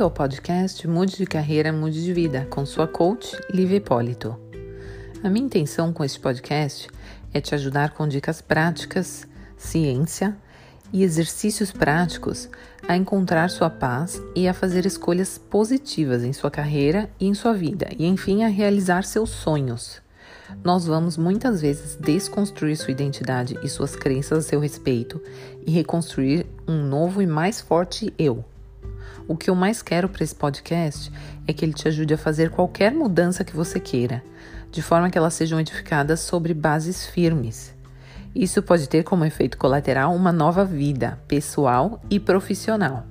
Bem-vindo ao podcast Mude de Carreira, Mude de Vida, com sua coach, Liv Hipólito. A minha intenção com este podcast é te ajudar com dicas práticas, ciência e exercícios práticos a encontrar sua paz e a fazer escolhas positivas em sua carreira e em sua vida, e enfim a realizar seus sonhos. Nós vamos muitas vezes desconstruir sua identidade e suas crenças a seu respeito e reconstruir um novo e mais forte eu. O que eu mais quero para esse podcast é que ele te ajude a fazer qualquer mudança que você queira, de forma que elas sejam edificadas sobre bases firmes. Isso pode ter como efeito colateral uma nova vida, pessoal e profissional.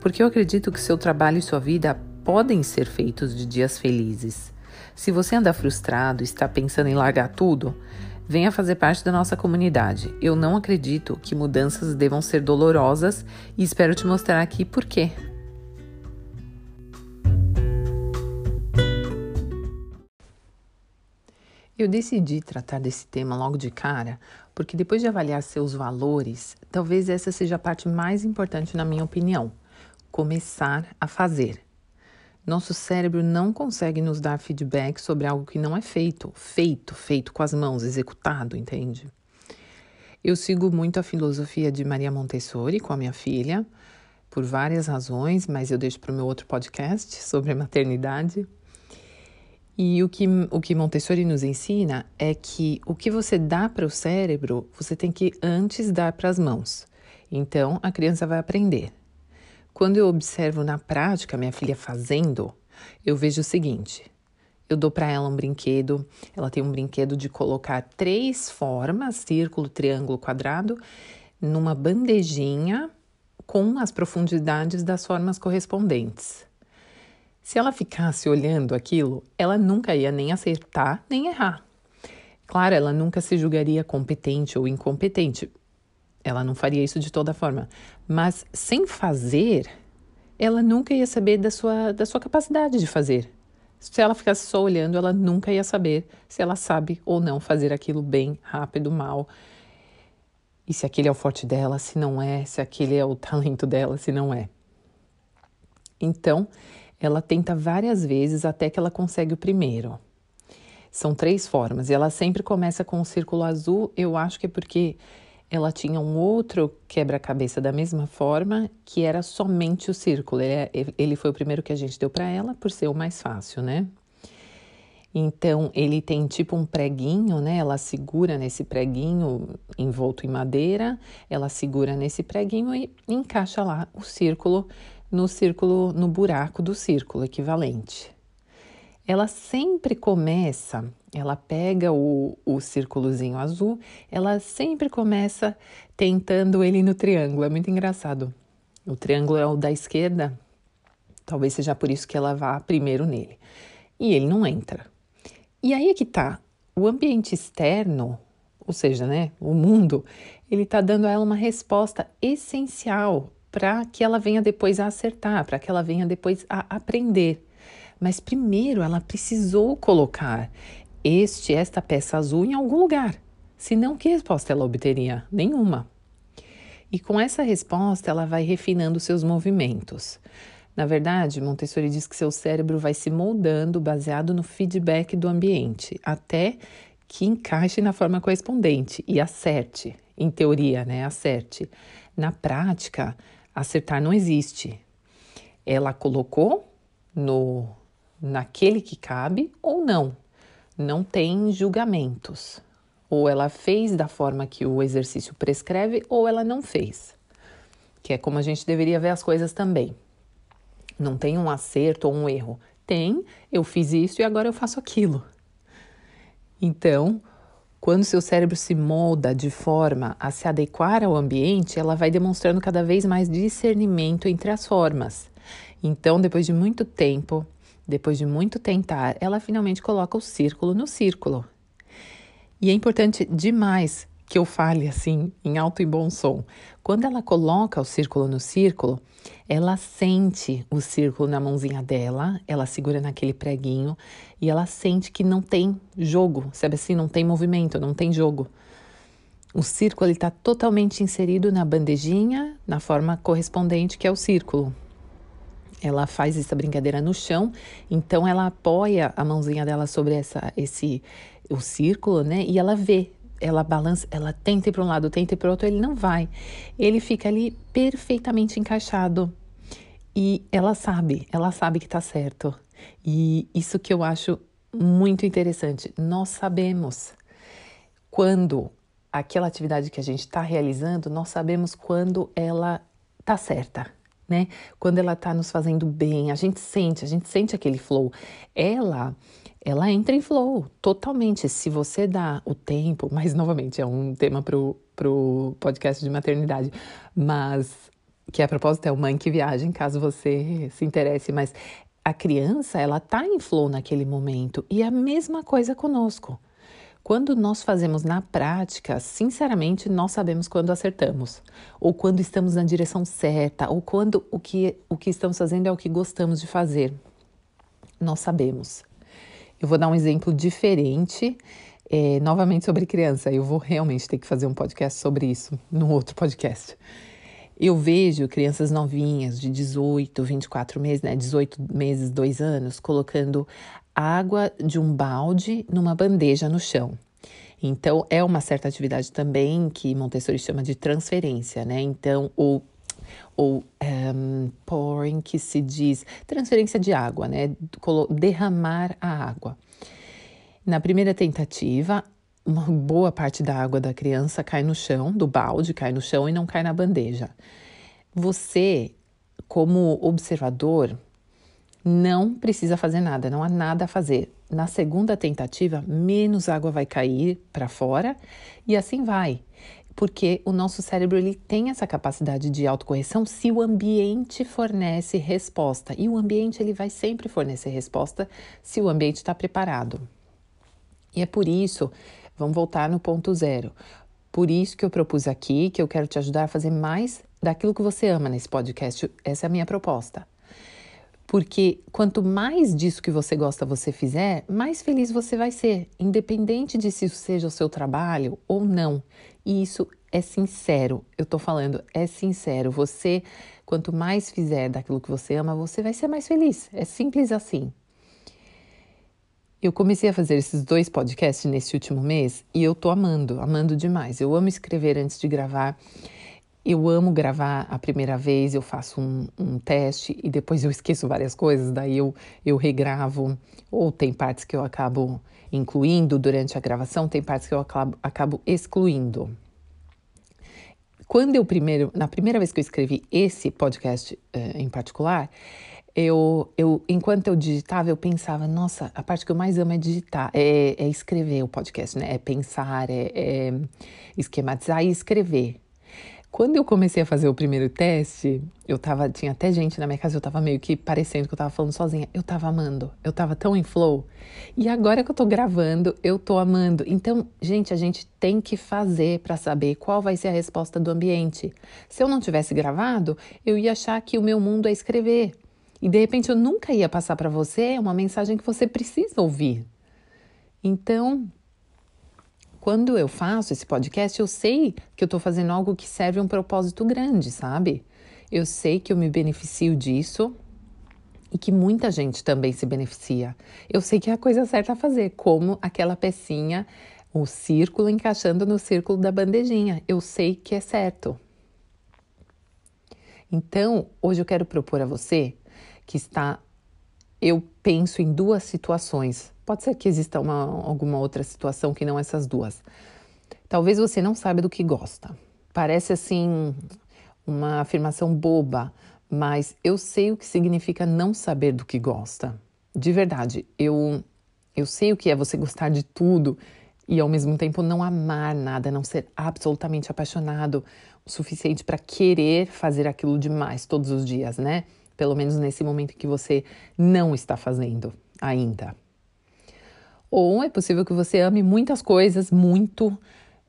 Porque eu acredito que seu trabalho e sua vida podem ser feitos de dias felizes. Se você anda frustrado está pensando em largar tudo, venha fazer parte da nossa comunidade. Eu não acredito que mudanças devam ser dolorosas e espero te mostrar aqui por quê. Eu decidi tratar desse tema logo de cara porque, depois de avaliar seus valores, talvez essa seja a parte mais importante, na minha opinião: começar a fazer. Nosso cérebro não consegue nos dar feedback sobre algo que não é feito, feito, feito com as mãos, executado, entende? Eu sigo muito a filosofia de Maria Montessori com a minha filha, por várias razões, mas eu deixo para o meu outro podcast sobre a maternidade. E o que, o que Montessori nos ensina é que o que você dá para o cérebro, você tem que antes dar para as mãos. Então, a criança vai aprender. Quando eu observo na prática minha filha fazendo, eu vejo o seguinte: eu dou para ela um brinquedo, ela tem um brinquedo de colocar três formas, círculo, triângulo, quadrado, numa bandejinha com as profundidades das formas correspondentes. Se ela ficasse olhando aquilo, ela nunca ia nem acertar nem errar. Claro, ela nunca se julgaria competente ou incompetente. Ela não faria isso de toda forma. Mas sem fazer, ela nunca ia saber da sua, da sua capacidade de fazer. Se ela ficasse só olhando, ela nunca ia saber se ela sabe ou não fazer aquilo bem, rápido, mal. E se aquele é o forte dela, se não é, se aquele é o talento dela, se não é. Então, ela tenta várias vezes até que ela consegue o primeiro. São três formas e ela sempre começa com o um círculo azul. Eu acho que é porque ela tinha um outro quebra-cabeça da mesma forma, que era somente o círculo. Ele, é, foi o primeiro que a gente deu para ela por ser o mais fácil, né? Então, ele tem tipo um preguinho, né? Ela segura nesse preguinho envolto em madeira, ela segura nesse preguinho e encaixa lá o círculo no círculo, no buraco do círculo equivalente. Ela sempre começa, ela pega o, o círculozinho azul, ela sempre começa tentando ele no triângulo. É muito engraçado. O triângulo é o da esquerda, talvez seja por isso que ela vá primeiro nele. E ele não entra. E aí é que tá. O ambiente externo, ou seja, né, o mundo, ele tá dando a ela uma resposta essencial para que ela venha depois a acertar, para que ela venha depois a aprender. Mas primeiro ela precisou colocar este esta peça azul em algum lugar. Senão, que resposta ela obteria? Nenhuma. E com essa resposta, ela vai refinando seus movimentos. Na verdade, Montessori diz que seu cérebro vai se moldando baseado no feedback do ambiente, até que encaixe na forma correspondente e acerte. Em teoria, né? Acerte. Na prática, acertar não existe. Ela colocou no naquele que cabe ou não. Não tem julgamentos. Ou ela fez da forma que o exercício prescreve ou ela não fez. Que é como a gente deveria ver as coisas também. Não tem um acerto ou um erro. Tem, eu fiz isso e agora eu faço aquilo. Então, quando seu cérebro se molda de forma a se adequar ao ambiente, ela vai demonstrando cada vez mais discernimento entre as formas. Então, depois de muito tempo, depois de muito tentar, ela finalmente coloca o círculo no círculo. E é importante demais que eu fale assim, em alto e bom som. Quando ela coloca o círculo no círculo, ela sente o círculo na mãozinha dela, ela segura naquele preguinho e ela sente que não tem jogo, sabe assim? Não tem movimento, não tem jogo. O círculo está totalmente inserido na bandejinha, na forma correspondente que é o círculo. ela faz essa brincadeira no chão, então ela apoia a mãozinha dela sobre essa, esse o círculo, né? E ela vê, ela balança, ela tenta ir para um lado, tenta ir para outro, ele não vai. Ele fica ali perfeitamente encaixado. E ela sabe, ela sabe que tá certo. E isso que eu acho muito interessante. Nós sabemos quando aquela atividade que a gente está realizando, nós sabemos quando ela tá certa né? Quando ela tá nos fazendo bem, a gente sente, a gente sente aquele flow. Ela ela entra em flow totalmente. Se você dá o tempo, mas novamente é um tema pro, pro podcast de maternidade, mas que a propósito é o Mãe que Viagem, caso você se interesse, mas a criança, ela tá em flow naquele momento e é a mesma coisa conosco. Quando nós fazemos na prática, sinceramente, nós sabemos quando acertamos, ou quando estamos na direção certa, ou quando o que, o que estamos fazendo é o que gostamos de fazer. Nós sabemos. Eu vou dar um exemplo diferente, é, novamente sobre criança. Eu vou realmente ter que fazer um podcast sobre isso, num outro podcast. Eu vejo crianças novinhas de 18, 24 meses, né? 18 meses, 2 anos, colocando água de um balde numa bandeja no chão. Então, é uma certa atividade também que Montessori chama de transferência, né? Então, ou, ou um, ehm, pouring, que se diz transferência de água, né? Derramar a água. Na primeira tentativa, uma boa parte da água da criança cai no chão, do balde, cai no chão e não cai na bandeja. Você, como observador, não precisa fazer nada, não há nada a fazer. Na segunda tentativa, menos água vai cair para fora e assim vai. Porque o nosso cérebro ele tem essa capacidade de autocorreção se o ambiente fornece resposta. E o ambiente ele vai sempre fornecer resposta se o ambiente está preparado. E é por isso, vamos voltar no ponto zero. Por isso que eu propus aqui que eu quero te ajudar a fazer mais daquilo que você ama nesse podcast. Essa é a minha proposta. Porque quanto mais disso que você gosta você fizer, mais feliz você vai ser, independente de se isso seja o seu trabalho ou não. E isso é sincero, eu tô falando, é sincero. Você, quanto mais fizer daquilo que você ama, você vai ser mais feliz. É simples assim. Eu comecei a fazer esses dois podcasts nesse último mês e eu tô amando, amando demais. Eu amo escrever antes de gravar. Eu amo gravar a primeira vez, eu faço um, um, teste e depois eu esqueço várias coisas, daí eu, eu regravo, ou tem partes que eu acabo incluindo durante a gravação, tem partes que eu acabo, acabo excluindo. Quando eu primeiro, na primeira vez que eu escrevi esse podcast uh, em particular, eu, eu, enquanto eu digitava, eu pensava, nossa, a parte que eu mais amo é digitar, é, é escrever o podcast, né? É pensar, é, é esquematizar e escrever. Quando eu comecei a fazer o primeiro teste, eu tava, tinha até gente na minha casa, eu tava meio que parecendo que eu tava falando sozinha. Eu tava amando, eu tava tão em flow. E agora que eu tô gravando, eu tô amando. Então, gente, a gente tem que fazer para saber qual vai ser a resposta do ambiente. Se eu não tivesse gravado, eu ia achar que o meu mundo é escrever. E de repente eu nunca ia passar para você uma mensagem que você precisa ouvir. Então, quando eu faço esse podcast, eu sei que eu estou fazendo algo que serve um propósito grande, sabe? Eu sei que eu me beneficio disso e que muita gente também se beneficia. Eu sei que é a coisa certa a fazer, como aquela pecinha, o círculo encaixando no círculo da bandejinha. Eu sei que é certo. Então, hoje eu quero propor a você que está. Eu penso em duas situações Pode ser que exista uma, alguma outra situação que não essas duas. Talvez você não saiba do que gosta. Parece assim uma afirmação boba, mas eu sei o que significa não saber do que gosta. De verdade, eu eu sei o que é você gostar de tudo e ao mesmo tempo não amar nada, não ser absolutamente apaixonado o suficiente para querer fazer aquilo demais todos os dias, né? Pelo menos nesse momento que você não está fazendo ainda. Ou é possível que você ame muitas coisas, muito,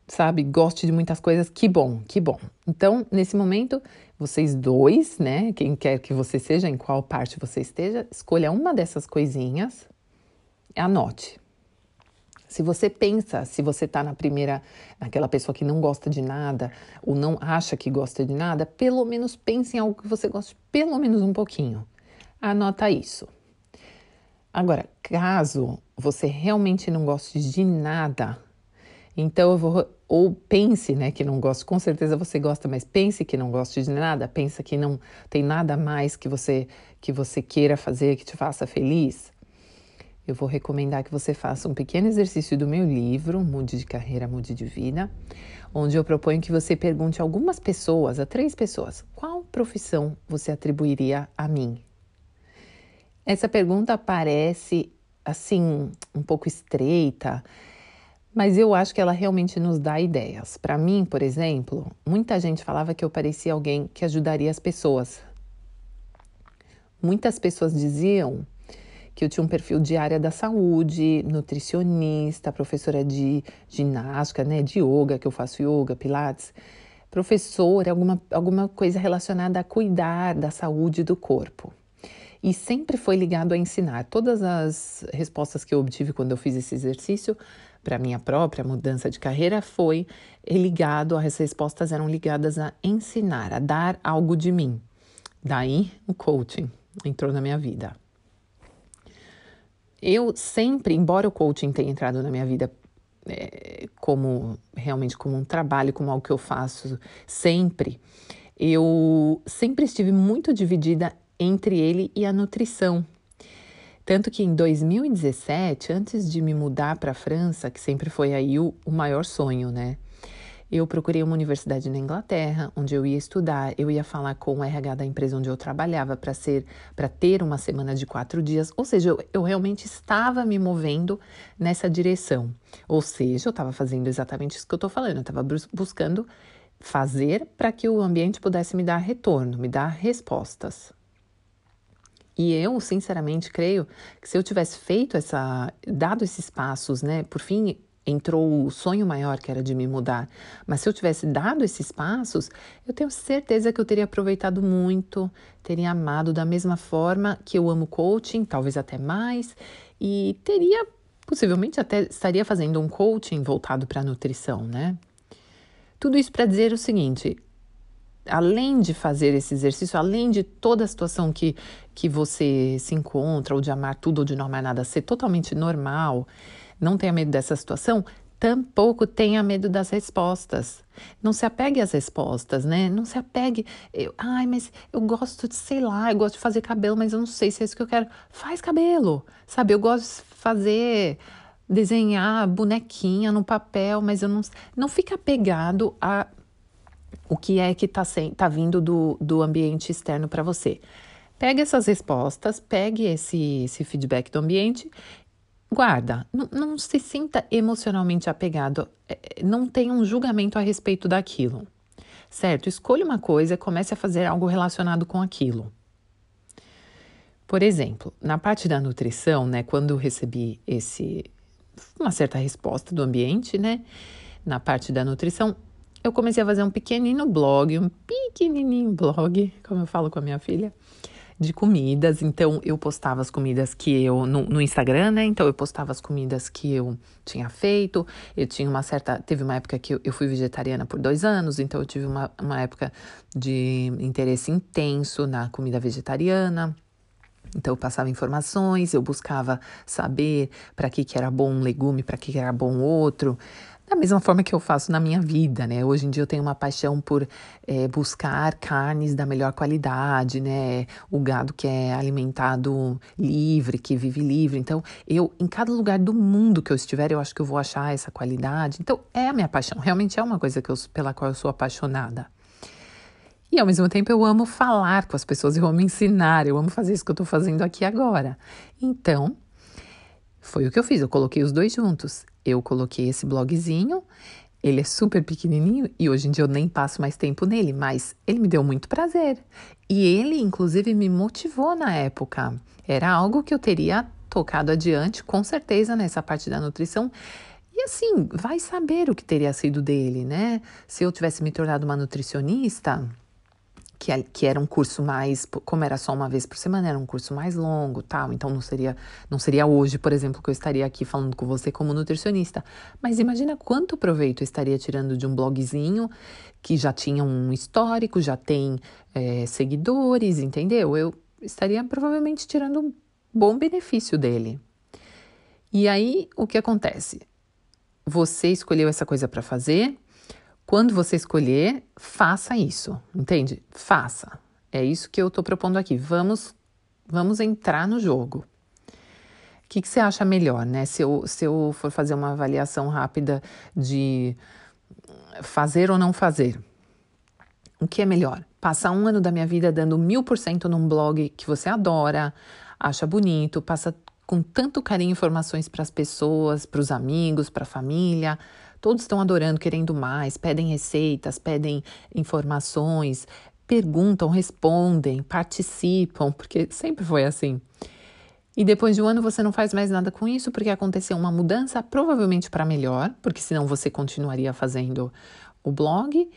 sabe, goste de muitas coisas. Que bom, que bom. Então, nesse momento, vocês dois, né, quem quer que você seja, em qual parte você esteja, escolha uma dessas coisinhas, anote. Se você pensa, se você está na primeira, naquela pessoa que não gosta de nada ou não acha que gosta de nada, pelo menos pense em algo que você goste pelo menos um pouquinho. Anota isso. Agora, caso você realmente não goste de nada, então eu vou ou pense, né, que não gosta, com certeza você gosta, mas pense que não gosta de nada, pensa que não tem nada mais que você que você queira fazer que te faça feliz. Eu vou recomendar que você faça um pequeno exercício do meu livro, Mude de Carreira, Mude de Vida, onde eu proponho que você pergunte a algumas pessoas, a três pessoas, qual profissão você atribuiria a mim? Essa pergunta parece assim um pouco estreita, mas eu acho que ela realmente nos dá ideias. Para mim, por exemplo, muita gente falava que eu parecia alguém que ajudaria as pessoas. Muitas pessoas diziam que eu tinha um perfil de área da saúde, nutricionista, professora de ginástica, né, de yoga, que eu faço yoga, pilates, professora, alguma, alguma coisa relacionada a cuidar da saúde do corpo. E sempre foi ligado a ensinar. Todas as respostas que eu obtive quando eu fiz esse exercício para minha própria mudança de carreira foi ligado, as respostas eram ligadas a ensinar, a dar algo de mim. Daí o coaching entrou na minha vida. Eu sempre, embora o coaching tenha entrado na minha vida é, como realmente como um trabalho, como algo que eu faço sempre, eu sempre estive muito dividida entre ele e a nutrição. Tanto que em 2017, antes de me mudar para a França, que sempre foi aí o, o maior sonho, né? Eu procurei uma universidade na Inglaterra, onde eu ia estudar, eu ia falar com o RH da empresa onde eu trabalhava para ser, para ter uma semana de quatro dias. Ou seja, eu, eu realmente estava me movendo nessa direção. Ou seja, eu estava fazendo exatamente isso que eu estou falando. Eu estava buscando fazer para que o ambiente pudesse me dar retorno, me dar respostas. E eu, sinceramente, creio que se eu tivesse feito essa, dado esses passos, né, por fim entrou o sonho maior que era de me mudar, mas se eu tivesse dado esses passos, eu tenho certeza que eu teria aproveitado muito, teria amado da mesma forma que eu amo coaching, talvez até mais, e teria possivelmente até estaria fazendo um coaching voltado para a nutrição, né? Tudo isso para dizer o seguinte: além de fazer esse exercício, além de toda a situação que, que você se encontra, ou de amar tudo ou de não amar nada, ser totalmente normal, não tenha medo dessa situação, tampouco tenha medo das respostas. Não se apegue às respostas, né? Não se apegue. Eu, Ai, mas eu gosto de, sei lá, eu gosto de fazer cabelo, mas eu não sei se é isso que eu quero. Faz cabelo, sabe? Eu gosto de fazer desenhar bonequinha no papel, mas eu não. Não fica apegado a o que é que está tá vindo do, do ambiente externo para você. Pegue essas respostas, pegue esse, esse feedback do ambiente, guarda, não, se sinta emocionalmente apegado, é, é, não tenha um julgamento a respeito daquilo, certo? Escolha uma coisa e comece a fazer algo relacionado com aquilo. Por exemplo, na parte da nutrição, né, quando eu recebi esse uma certa resposta do ambiente, né, na parte da nutrição, eu comecei a fazer um pequenino blog, um pequenininho blog, como eu falo com a minha filha, de comidas. Então, eu postava as comidas que eu, no, no, Instagram, né? Então, eu postava as comidas que eu tinha feito. Eu tinha uma certa. Teve uma época que eu, eu fui vegetariana por dois anos, então eu tive uma, uma época de interesse intenso na comida vegetariana. Então eu passava informações, eu buscava saber para que, que era bom um legume, para que, que era bom outro. Da mesma forma que eu faço na minha vida, né? Hoje em dia eu tenho uma paixão por é, buscar carnes da melhor qualidade, né? O gado que é alimentado livre, que vive livre. Então, eu, em cada lugar do mundo que eu estiver, eu acho que eu vou achar essa qualidade. Então, é a minha paixão. Realmente é uma coisa que eu, pela qual eu sou apaixonada. E ao mesmo tempo eu amo falar com as pessoas, eu amo ensinar, eu amo fazer isso que eu estou fazendo aqui agora. Então, foi o que eu fiz, eu coloquei os dois juntos. Eu coloquei esse blogzinho, ele é super pequenininho e hoje em dia eu nem passo mais tempo nele, mas ele me deu muito prazer. E ele, inclusive, me motivou na época. Era algo que eu teria tocado adiante, com certeza, nessa parte da nutrição. E assim, vai saber o que teria sido dele, né? Se eu tivesse me tornado uma nutricionista, que, é, que era um curso mais, como era só uma vez por semana, era um curso mais longo, tal. Então não seria, não seria hoje, por exemplo, que eu estaria aqui falando com você como nutricionista. Mas imagina quanto proveito eu estaria tirando de um blogzinho que já tinha um histórico, já tem é, seguidores, entendeu? Eu estaria provavelmente tirando um bom benefício dele. E aí, o que acontece? Você escolheu essa coisa para fazer. Quando você escolher, faça isso, entende? Faça. É isso que eu estou propondo aqui. Vamos, vamos entrar no jogo. O que, que você acha melhor, né? Se eu, se eu for fazer uma avaliação rápida de fazer ou não fazer, o que é melhor? Passar um ano da minha vida dando mil por cento num blog que você adora, acha bonito, passa com tanto carinho informações para as pessoas, para os amigos, para a família. Todos estão adorando, querendo mais, pedem receitas, pedem informações, perguntam, respondem, participam, porque sempre foi assim. E depois de um ano você não faz mais nada com isso porque aconteceu uma mudança, provavelmente para melhor, porque senão você continuaria fazendo o blog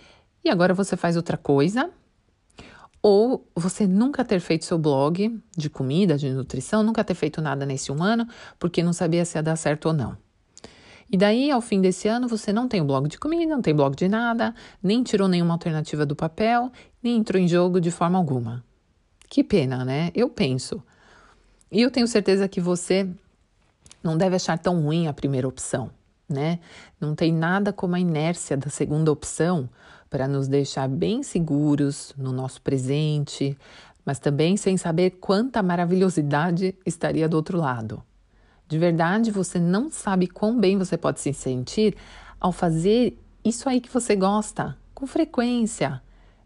e agora você faz outra coisa ou você nunca ter feito seu blog de comida, de nutrição, nunca ter feito nada nesse um ano, porque não sabia se ia dar certo ou não. E daí, ao fim desse ano, você não tem o blog de comida, não tem blog de nada, nem tirou nenhuma alternativa do papel, nem entrou em jogo de forma alguma. Que pena, né? Eu penso. E eu tenho certeza que você não deve achar tão ruim a primeira opção, né? Não tem nada como a inércia da segunda opção para nos deixar bem seguros no nosso presente, mas também sem saber quanta maravilhosidade estaria do outro lado. De verdade, você não sabe quão bem você pode se sentir ao fazer isso aí que você gosta, com frequência,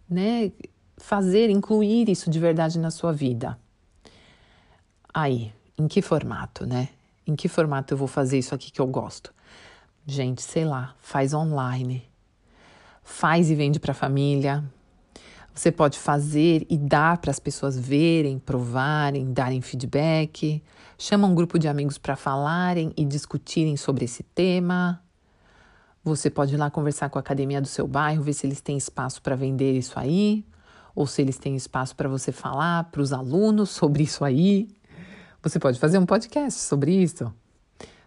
né? Fazer, incluir isso de verdade na sua vida. Aí, em que formato, né? Em que formato eu vou fazer isso aqui que eu gosto? Gente, sei lá, faz online faz e vende para a família. Você pode fazer e dar para as pessoas verem, provarem, darem feedback. Chama um grupo de amigos para falarem e discutirem sobre esse tema. Você pode ir lá conversar com a academia do seu bairro, ver se eles têm espaço para vender isso aí, ou se eles têm espaço para você falar para os alunos sobre isso aí. Você pode fazer um podcast sobre isso.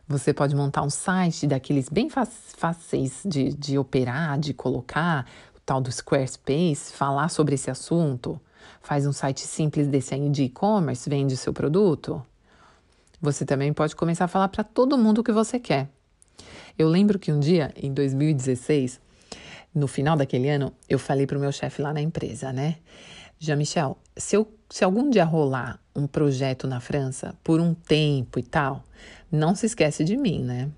Você pode montar um site daqueles bem fáceis de, de operar, de colocar, o tal do Squarespace, falar sobre esse assunto. Faz um site simples desse aí de e-commerce, vende seu produto. Você também pode começar a falar para todo mundo o que você quer. Eu lembro que um dia, em 2016, no final daquele ano, eu falei para o meu chefe lá na empresa, né? Jean-Michel, se, se algum dia rolar um projeto na França por um tempo e tal, não se esquece de mim, né?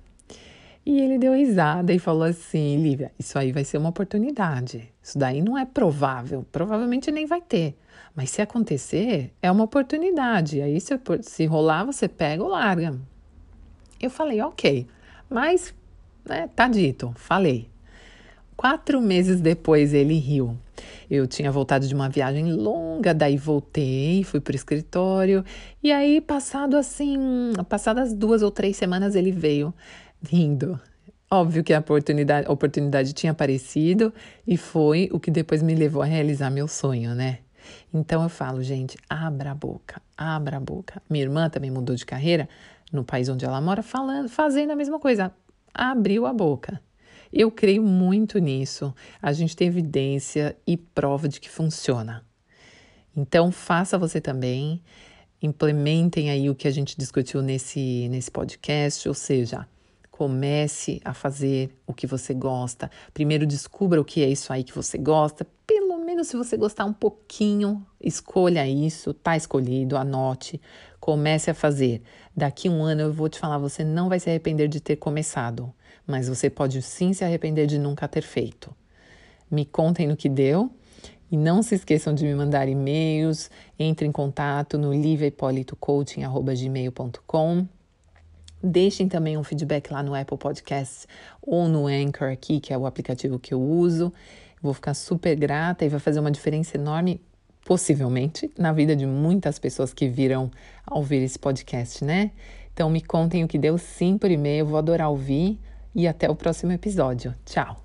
E ele deu risada e falou assim: Lívia, isso aí vai ser uma oportunidade. Isso daí não é provável, provavelmente nem vai ter. Mas se acontecer, é uma oportunidade. Aí se, se rolar, você pega ou larga. Eu falei, ok, mas né, tá dito, falei. Quatro meses depois ele riu. Eu tinha voltado de uma viagem longa, daí voltei, fui para o escritório e aí passado assim, passadas duas ou três semanas ele veio rindo. Óbvio que a oportunidade, a oportunidade tinha aparecido e foi o que depois me levou a realizar meu sonho, né? Então eu falo, gente, abra a boca, abra a boca. Minha irmã também mudou de carreira no país onde ela mora, falando, fazendo a mesma coisa. Abriu a boca. Eu creio muito nisso. A gente tem evidência e prova de que funciona. Então, faça você também. Implementem aí o que a gente discutiu nesse, nesse podcast, ou seja, comece a fazer o que você gosta. Primeiro, descubra o que é isso aí que você gosta. Pelo menos, se você gostar um pouquinho, escolha isso, tá escolhido, anote, comece a fazer. Daqui um ano eu vou te falar, você não vai se arrepender de ter começado mas você pode sim se arrepender de nunca ter feito. Me contem no que deu e não se esqueçam de me mandar e-mails, entre em contato no liviapolitocoaching.gmail.com Deixem também um feedback lá no Apple Podcasts ou no Anchor aqui, que é o aplicativo que eu uso. Vou ficar super grata e vai fazer uma diferença enorme, possivelmente, na vida de muitas pessoas que viram ao ouvir esse podcast, né? Então me contem o que deu sim por e-mail, vou adorar ouvir e até o próximo episódio. Tchau!